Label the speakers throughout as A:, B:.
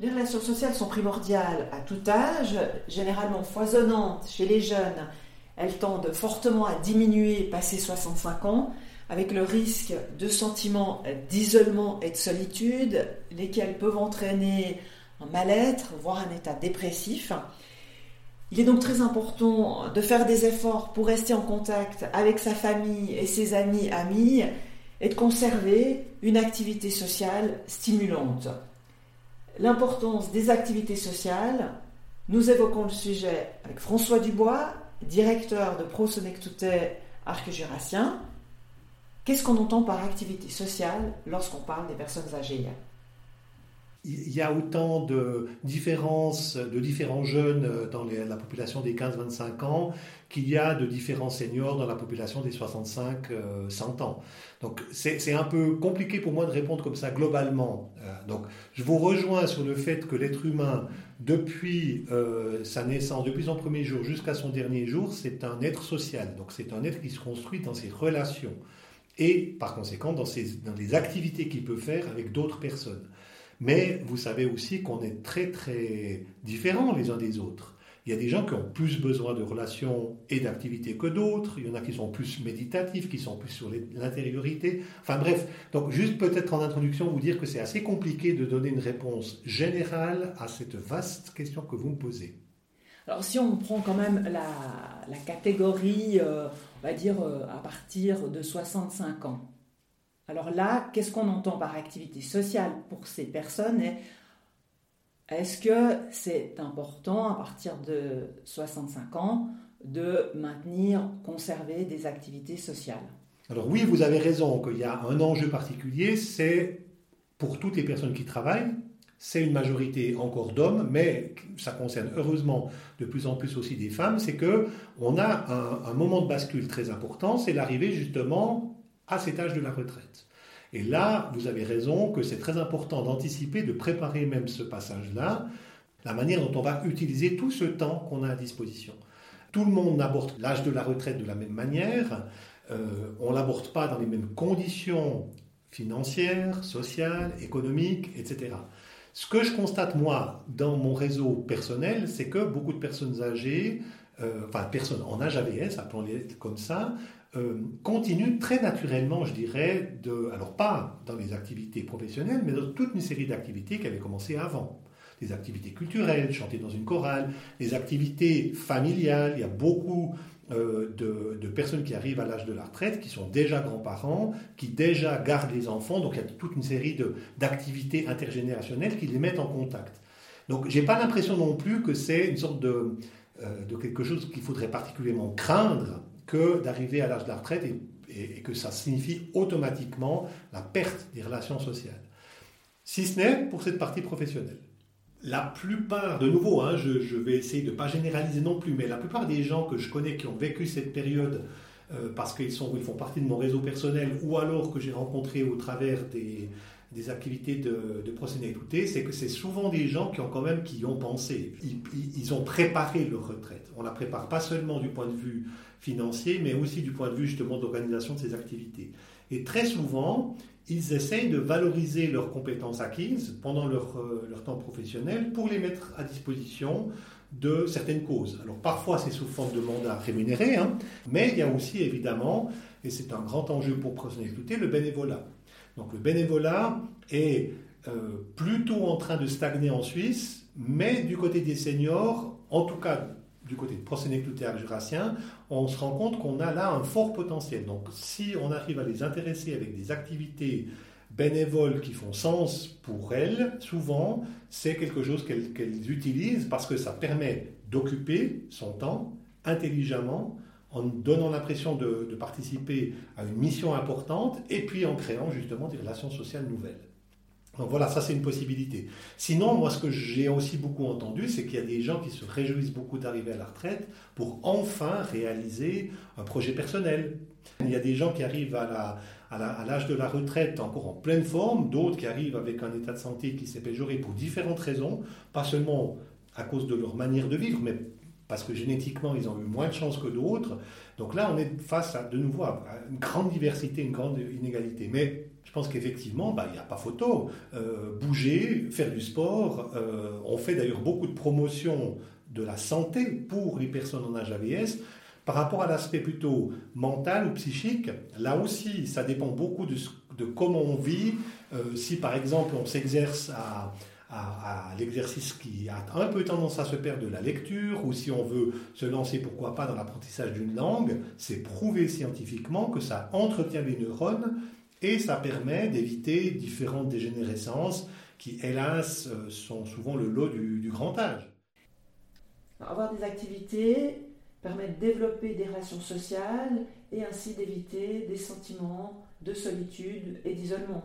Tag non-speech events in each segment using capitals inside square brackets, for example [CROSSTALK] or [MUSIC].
A: Les relations sociales sont primordiales à tout âge, généralement foisonnantes chez les jeunes. Elles tendent fortement à diminuer passé 65 ans, avec le risque de sentiments d'isolement et de solitude, lesquels peuvent entraîner un mal-être, voire un état dépressif. Il est donc très important de faire des efforts pour rester en contact avec sa famille et ses amis, amis, et de conserver une activité sociale stimulante. L'importance des activités sociales, nous évoquons le sujet avec François Dubois, directeur de ProSonectute Arc Jurassien. Qu'est-ce qu'on entend par activité sociale lorsqu'on parle des personnes âgées?
B: Il y a autant de différences de différents jeunes dans la population des 15-25 ans qu'il y a de différents seniors dans la population des 65-100 euh, ans. Donc c'est un peu compliqué pour moi de répondre comme ça globalement. Euh, donc je vous rejoins sur le fait que l'être humain, depuis euh, sa naissance, depuis son premier jour jusqu'à son dernier jour, c'est un être social. Donc c'est un être qui se construit dans ses relations et par conséquent dans les activités qu'il peut faire avec d'autres personnes. Mais vous savez aussi qu'on est très très différents les uns des autres. Il y a des gens qui ont plus besoin de relations et d'activités que d'autres. Il y en a qui sont plus méditatifs, qui sont plus sur l'intériorité. Enfin bref, donc juste peut-être en introduction vous dire que c'est assez compliqué de donner une réponse générale à cette vaste question que vous me posez.
A: Alors si on prend quand même la, catégorie, euh, on va dire euh, à partir de 65 ans, alors là, qu'est-ce qu'on entend par activité sociale pour ces personnes est-ce que c'est important à partir de 65 ans de maintenir, conserver des activités sociales?
B: Alors oui, vous avez raison qu'il y a un enjeu particulier, c'est pour toutes les personnes qui travaillent, c'est une majorité encore d'hommes, mais ça concerne heureusement de plus en plus aussi des femmes, c'est que on a un, un moment de bascule très important, c'est l'arrivée justement à cet âge de la retraite. Et là, vous avez raison que c'est très important d'anticiper, de préparer même ce passage-là, la manière dont on va utiliser tout ce temps qu'on a à disposition. Tout le monde n'aborde l'âge de la retraite de la même manière, euh, on ne l'aborde pas dans les mêmes conditions financières, sociales, économiques, etc. Ce que je constate, moi, dans mon réseau personnel, c'est que beaucoup de personnes âgées, euh, enfin, personnes en âge AVS, appelons-les comme ça, euh, continue très naturellement, je dirais, de, alors pas dans les activités professionnelles, mais dans toute une série d'activités qui avaient commencé avant. Des activités culturelles, chanter dans une chorale, des activités familiales. Il y a beaucoup euh, de, personnes qui arrivent à l'âge de la retraite, qui sont déjà grands-parents, qui déjà gardent les enfants. Donc il y a toute une série d'activités intergénérationnelles qui les mettent en contact. Donc j'ai pas l'impression non plus que c'est une sorte de, euh, de quelque chose qu'il faudrait particulièrement craindre que d'arriver à l'âge de la retraite et, que ça signifie automatiquement la perte des relations sociales. Si ce n'est pour cette partie professionnelle. La plupart, de nouveau, hein, je, vais essayer de ne pas généraliser non plus, mais la plupart des gens que je connais qui ont vécu cette période euh, parce qu'ils ils font partie de mon réseau personnel ou alors que j'ai rencontré au travers des, des activités de, de proxénéité, c'est que c'est souvent des gens qui ont quand même qui ont pensé, ils, ont préparé leur retraite. On la prépare pas seulement du point de vue financier, mais aussi du point de vue justement d'organisation de ces activités. Et très souvent, ils essayent de valoriser leurs compétences acquises pendant leur, euh, temps professionnel pour les mettre à disposition de certaines causes. Alors parfois c'est sous forme de mandat rémunéré, hein, mais il y a aussi évidemment, et c'est un grand enjeu pour Proxénéité, le bénévolat. Donc le bénévolat est euh, plutôt en train de stagner en Suisse, mais du côté des seniors, en tout cas du côté de Prosénéclutéaire jurassien, on se rend compte qu'on a là un fort potentiel. Donc si on arrive à les intéresser avec des activités bénévoles qui font sens pour elles, souvent c'est quelque chose qu'elles utilisent parce que ça permet d'occuper son temps intelligemment en donnant l'impression de, participer à une mission importante et puis en créant justement des relations sociales nouvelles. Donc voilà, ça c'est une possibilité. Sinon, moi ce que j'ai aussi beaucoup entendu, c'est qu'il y a des gens qui se réjouissent beaucoup d'arriver à la retraite pour enfin réaliser un projet personnel. Il y a des gens qui arrivent à l'âge de la retraite encore en pleine forme, d'autres qui arrivent avec un état de santé qui s'est péjoré pour différentes raisons, pas seulement à cause de leur manière de vivre, mais parce que génétiquement, ils ont eu moins de chance que d'autres. Donc là, on est face à, de nouveau à une grande diversité, une grande inégalité. Mais je pense qu'effectivement, bah, il n'y a pas photo. bouger, faire du sport. on fait d'ailleurs beaucoup de promotions de la santé pour les personnes en âge AVS. Par rapport à l'aspect plutôt mental ou psychique, là aussi, ça dépend beaucoup de, de comment on vit. Euh, si par exemple on s'exerce à, à, l'exercice qui a un peu tendance à se perdre de la lecture, ou si on veut se lancer, pourquoi pas, dans l'apprentissage d'une langue, c'est prouvé scientifiquement que ça entretient les neurones et ça permet d'éviter différentes dégénérescences qui, hélas, euh, sont souvent le lot du, du grand âge.
A: Avoir des activités permet de développer des relations sociales et ainsi d'éviter des sentiments de solitude et d'isolement.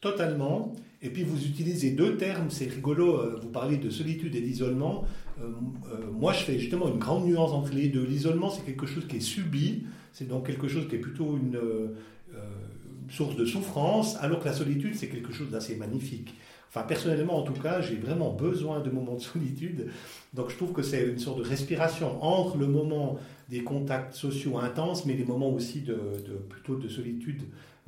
B: Totalement. Et puis vous utilisez deux termes, c'est rigolo, euh, vous parlez de solitude et d'isolement. Euh, euh, moi, je fais justement une grande nuance entre les deux. L'isolement, c'est quelque chose qui est subi, c'est donc quelque chose qui est plutôt une source de souffrance, alors que la solitude, c'est quelque chose d'assez magnifique. Enfin, personnellement, en tout cas, j'ai vraiment besoin de moments de solitude. Donc, je trouve que c'est une sorte de respiration entre le moment des contacts sociaux intenses, mais les moments aussi de, plutôt de solitude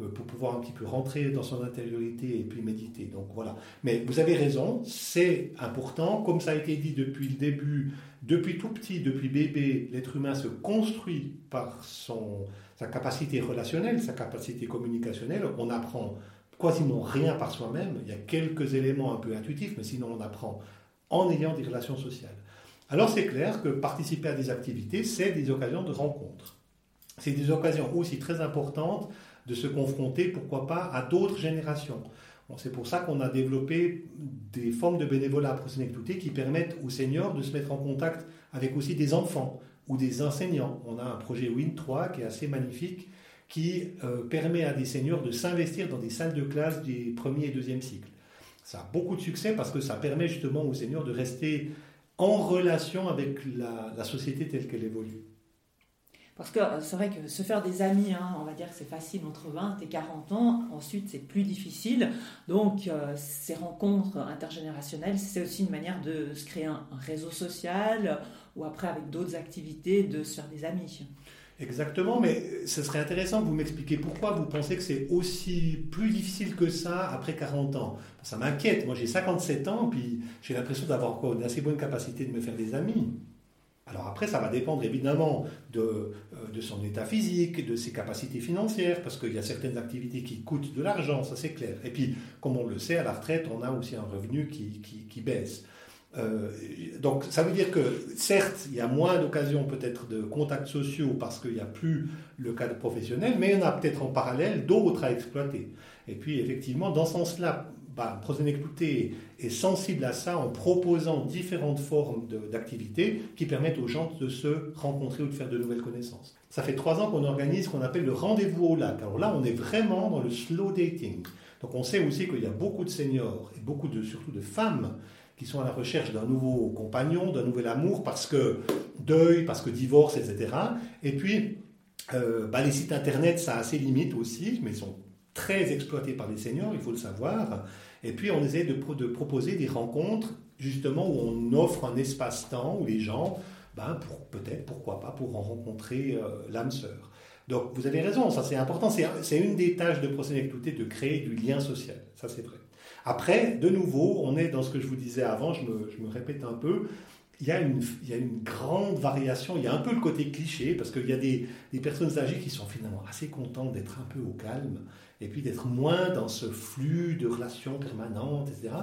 B: pour pouvoir un petit peu rentrer dans son intériorité et puis méditer. Donc voilà. Mais vous avez raison, c'est important. Comme ça a été dit depuis le début, depuis tout petit, depuis bébé, l'être humain se construit par son, sa capacité relationnelle, sa capacité communicationnelle. On apprend quasiment rien par soi-même. Il y a quelques éléments un peu intuitifs, mais sinon on apprend en ayant des relations sociales. Alors c'est clair que participer à des activités, c'est des occasions de rencontre. C'est des occasions aussi très importantes de se confronter, pourquoi pas, à d'autres générations. c'est pour ça qu'on a développé des formes de bénévolat Prosenectouté qui permettent aux seniors de se mettre en contact avec aussi des enfants ou des enseignants. On a un projet Win3 qui est assez magnifique, qui euh, permet à des seniors de s'investir dans des salles de classe des premiers et deuxième cycles. Ça a beaucoup de succès parce que ça permet justement aux seniors de rester en relation avec la, société telle qu'elle évolue.
A: Parce que euh, c'est vrai que se faire des amis, hein, on va dire que c'est facile entre 20 et 40 ans. Ensuite, c'est plus difficile. Donc, euh, ces rencontres intergénérationnelles, c'est aussi une manière de se créer un réseau social ou après, avec d'autres activités, de se faire des amis.
B: Exactement, mais ce serait intéressant que vous m'expliquiez pourquoi vous pensez que c'est aussi plus difficile que ça après 40 ans. Ça m'inquiète. Moi, j'ai 57 ans, puis j'ai l'impression d'avoir une assez bonne capacité de me faire des amis. Alors après, ça va dépendre évidemment de, euh, de son état physique, de ses capacités financières, parce qu'il y a certaines activités qui coûtent de l'argent, ça c'est clair. Et puis, comme on le sait, à la retraite, on a aussi un revenu qui baisse. Euh, donc ça veut dire que certes, il y a moins d'occasions peut-être de contacts sociaux parce qu'il n'y a plus le cadre professionnel, mais il y en a peut-être en parallèle d'autres à exploiter. Et puis effectivement, dans ce sens-là, bah, est sensible à ça en proposant différentes formes d'activités qui permettent aux gens de se rencontrer ou de faire de nouvelles connaissances. Ça fait trois ans qu'on organise ce qu'on appelle le rendez-vous au lac. Alors là, on est vraiment dans le slow dating. Donc on sait aussi qu'il y a beaucoup de seniors et beaucoup de, surtout de femmes qui sont à la recherche d'un nouveau compagnon, d'un nouvel amour, parce que deuil, parce que divorce, etc. Et puis, euh, bah, les sites internet, ça a ses limites aussi, mais ils sont très exploités par les seniors, il faut le savoir. Et puis, on essaie de, proposer des rencontres, justement, où on offre un espace-temps où les gens, ben, pour, peut-être, pourquoi pas, pour rencontrer euh, l'âme sœur. Donc, vous avez raison, ça c'est important. C'est une des tâches de Prosenectouté de créer du lien social. Ça, c'est vrai. Après, de nouveau, on est dans ce que je vous disais avant, je me, répète un peu, il y, a une, il y, a une, grande variation, il y a un peu le côté cliché, parce qu'il y a des, personnes âgées qui sont finalement assez contentes d'être un peu au calme, et puis d'être moins dans ce flux de relations permanentes, etc.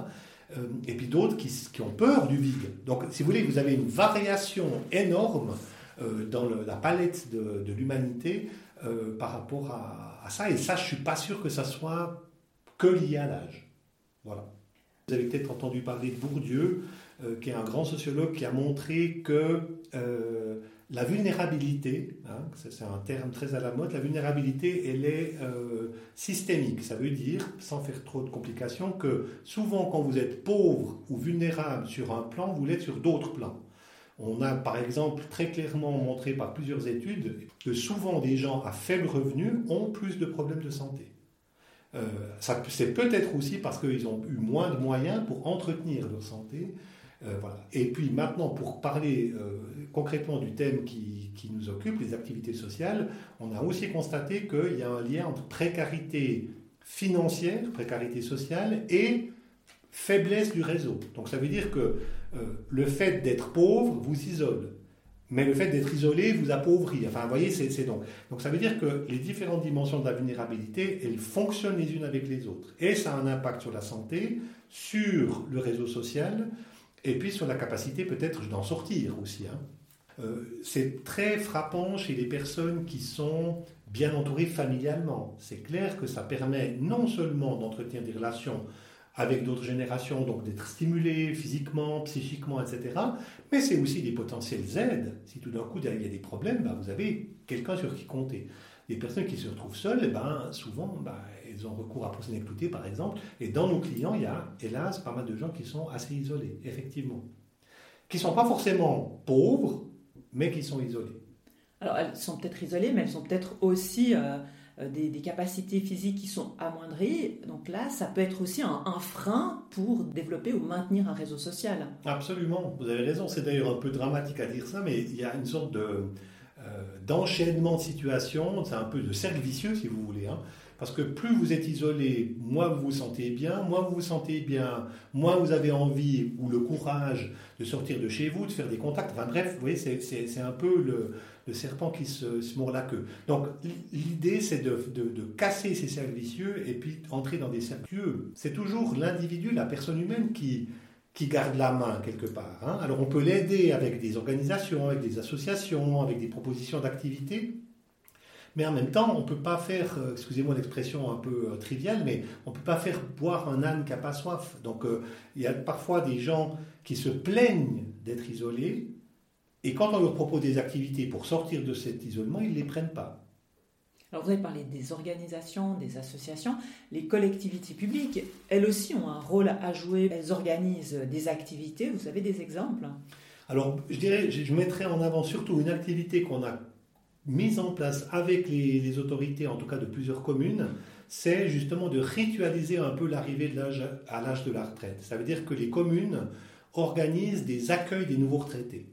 B: Euh, et puis d'autres qui, ont peur du vide. Donc, si vous voulez, vous avez une variation énorme euh, dans la palette de, l'humanité euh, par rapport à, ça, et ça, je ne suis pas sûr que ça soit que lié à l'âge. Voilà. Vous avez peut-être entendu parler de Bourdieu, qui est un grand sociologue qui a montré que la vulnérabilité, hein, c'est un terme très à la mode, la vulnérabilité, elle est euh, systémique. Ça veut dire, sans faire trop de complications, que souvent quand vous êtes pauvre ou vulnérable sur un plan, vous l'êtes sur d'autres plans. On a par exemple très clairement montré par plusieurs études que souvent des gens à faible revenu ont plus de problèmes de santé. Euh, c'est peut-être aussi parce qu'ils ont eu moins de moyens pour entretenir leur santé. Euh. Et puis maintenant, pour parler euh, concrètement du thème qui, qui, nous occupe, les activités sociales, on a aussi constaté qu'il y a un lien entre précarité financière, précarité sociale et faiblesse du réseau. Donc ça veut dire que le fait d'être pauvre vous isole. Mais le fait d'être isolé vous appauvrit. Enfin, vous voyez, c'est donc. Donc ça veut dire que les différentes dimensions de la vulnérabilité, elles fonctionnent les unes avec les autres. Et ça a un impact sur la santé, sur le réseau social, et puis sur la capacité peut-être d'en sortir aussi. Hein. Euh, c'est très frappant chez les personnes qui sont bien entourées familialement. C'est clair que ça permet non seulement d'entretenir des relations avec d'autres générations, donc d'être stimulé physiquement, psychiquement, etc. Mais c'est aussi des potentiels aides. Si tout d'un coup il y a des problèmes, bah, vous avez quelqu'un sur qui compter. Les personnes qui se retrouvent seules, eh ben, souvent, bah, elles ont recours à Prosenectuté, par exemple. Et dans nos clients, il y a, hélas, pas mal de gens qui sont assez isolés, effectivement. Qui ne sont pas forcément pauvres, mais qui sont isolés.
A: Alors, elles sont peut-être isolées, mais elles sont peut-être aussi... Euh, euh, des, capacités physiques qui sont amoindries. Donc là, ça peut être aussi un, frein pour développer ou maintenir un réseau social.
B: Absolument, vous avez raison. C'est d'ailleurs un peu dramatique à dire ça, mais il y a une sorte de, euh, d'enchaînement de situations, c'est un peu de cercle vicieux si vous voulez. Hein. Parce que plus vous êtes isolé, moins vous vous sentez bien, moins vous vous sentez bien, moins vous avez envie ou le courage de sortir de chez vous, de faire des contacts. Enfin bref, vous voyez, c'est un peu le, serpent qui se, mord la queue. Donc l'idée, c'est de, casser ces cercles vicieux et puis entrer dans des cercles C'est toujours l'individu, la personne humaine qui, qui garde la main quelque part. Hein. Alors on peut l'aider avec des organisations, avec des associations, avec des propositions d'activités. Mais en même temps, on ne peut pas faire, euh, excusez-moi l'expression un peu euh, triviale, mais on ne peut pas faire boire un âne qui n'a pas soif. Donc euh, il y a parfois des gens qui se plaignent d'être isolés, et quand on leur propose des activités pour sortir de cet isolement, ils ne les prennent pas.
A: Alors vous avez parlé des organisations, des associations. Les collectivités publiques, elles aussi ont un rôle à jouer. Elles organisent des activités. Vous avez des exemples?
B: Alors je dirais, je mettrais en avant surtout une activité qu'on a mise en place avec les, autorités, en tout cas de plusieurs communes, c'est justement de ritualiser un peu l'arrivée à l'âge de la retraite. Ça veut dire que les communes organisent des accueils des nouveaux retraités.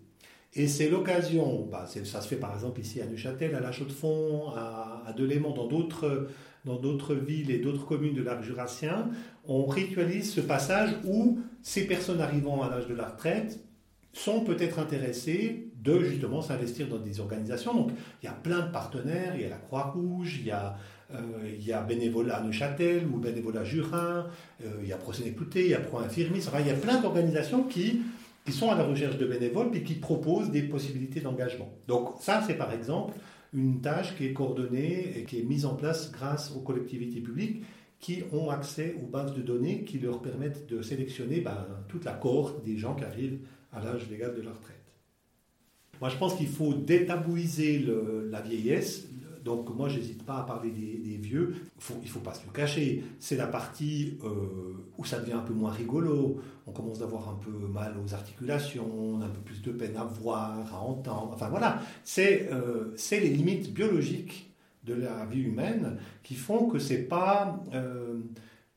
B: Et c'est l'occasion, bah, ça se fait par exemple ici à Neuchâtel, à La Chaux-de-Fonds, à, à Delémont, dans d'autres, dans d'autres villes et d'autres communes de l'arc jurassien, on ritualise ce passage où ces personnes arrivant à l'âge de la retraite sont peut-être intéressées de justement s'investir dans des organisations. Donc il y a plein de partenaires, il y a la Croix-Rouge, il y a, euh, il y a Bénévolat Neuchâtel ou Bénévolat Jurin, euh, il y a Procéné-Couté, il y a Pro-Infirmis, enfin il y a plein d'organisations qui qui sont à la recherche de bénévoles et qui proposent des possibilités d'engagement. Donc ça, c'est par exemple une tâche qui est coordonnée et qui est mise en place grâce aux collectivités publiques qui ont accès aux bases de données qui leur permettent de sélectionner ben, toute la cohorte des gens qui arrivent à l'âge légal de la retraite. Moi, je pense qu'il faut détabouiser la vieillesse, donc moi, j'hésite pas à parler des, vieux. il ne faut pas se le cacher. C'est la partie euh, où ça devient un peu moins rigolo. On commence d'avoir un peu mal aux articulations, un peu plus de peine à voir, à entendre. Enfin voilà, c'est euh, les limites biologiques de la vie humaine qui font que c'est pas... Euh,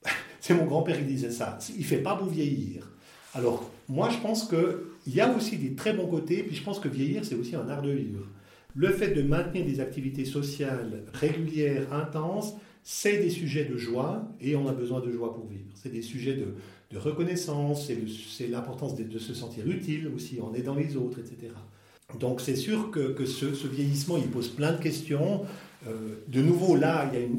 B: [LAUGHS] c'est mon grand-père qui disait ça. Il fait pas beau vieillir. Alors, moi, je pense qu'il y a aussi des très bons côtés, puis je pense que vieillir, c'est aussi un art de vivre. Le fait de maintenir des activités sociales régulières, intenses, c'est des sujets de joie et on a besoin de joie pour vivre. C'est des sujets de, reconnaissance, c'est l'importance de, se sentir utile aussi, est dans les autres, etc. Donc c'est sûr que, ce, vieillissement, il pose plein de questions. Euh, de nouveau, là, il y a une,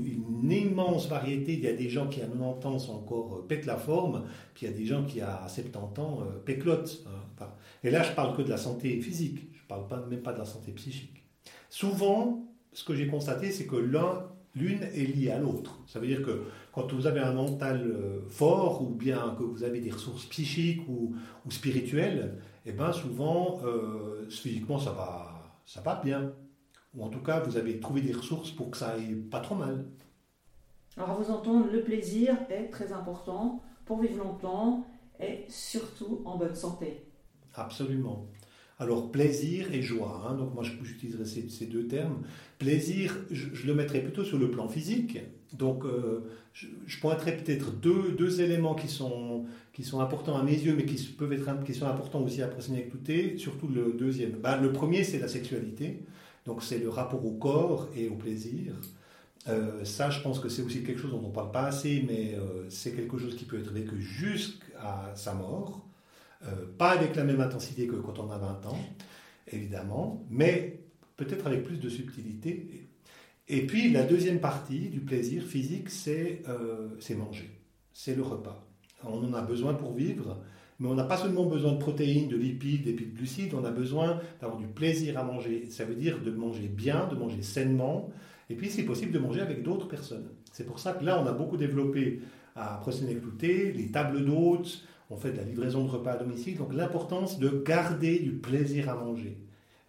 B: immense variété. Il y a des gens qui à 90 ans sont encore euh, la forme, puis il y a des gens qui à 70 ans euh, péclotent. Hein. et là, je parle que de la santé physique, je ne parle pas, même pas de la santé psychique. Souvent, ce que j'ai constaté, c'est que l'un, l'une est liée à l'autre. Ça veut dire que quand vous avez un mental euh, fort ou bien que vous avez des ressources psychiques ou, spirituelles, eh bien souvent, euh, physiquement, ça va, ça va bien. Ou en tout cas, vous avez trouvé des ressources pour que ça aille pas trop mal.
A: Alors, à vous entendre, le plaisir est très important pour vivre longtemps et surtout en bonne santé.
B: Absolument. Alors plaisir et joie, hein. donc moi j'utiliserai ces, deux termes. Plaisir, je, le mettrai plutôt sur le plan physique. Donc euh, je, pointerai peut-être deux, éléments qui sont, qui sont importants à mes yeux, mais qui peuvent être qui sont importants aussi à presser écouter, surtout le deuxième. Ben, le premier c'est la sexualité, donc c'est le rapport au corps et au plaisir. Euh, ça, je pense que c'est aussi quelque chose dont on ne parle pas assez, mais euh, c'est quelque chose qui peut être vécu jusqu'à sa mort. Euh, pas avec la même intensité que quand on a 20 ans, évidemment, mais peut-être avec plus de subtilité. Et puis, la deuxième partie du plaisir physique, c'est manger. C'est le repas. On en a besoin pour vivre, mais on n'a pas seulement besoin de protéines, de lipides et glucides, on a besoin d'avoir du plaisir à manger. Ça veut dire de manger bien, de manger sainement, et puis, c'est possible de manger avec d'autres personnes. C'est pour ça que là, on a beaucoup développé à Procéné-Clouté les tables d'hôtes, on fait de la livraison de repas à domicile. Donc, l'importance de garder du plaisir à manger,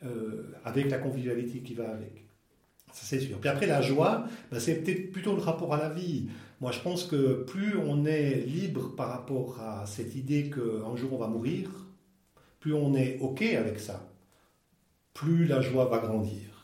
B: euh, avec la convivialité qui va avec. Ça, c'est sûr. Puis après, la joie, ben, c'est peut-être plutôt le rapport à la vie. Moi, je pense que plus on est libre par rapport à cette idée qu'un jour on va mourir, plus on est OK avec ça, plus la joie va grandir.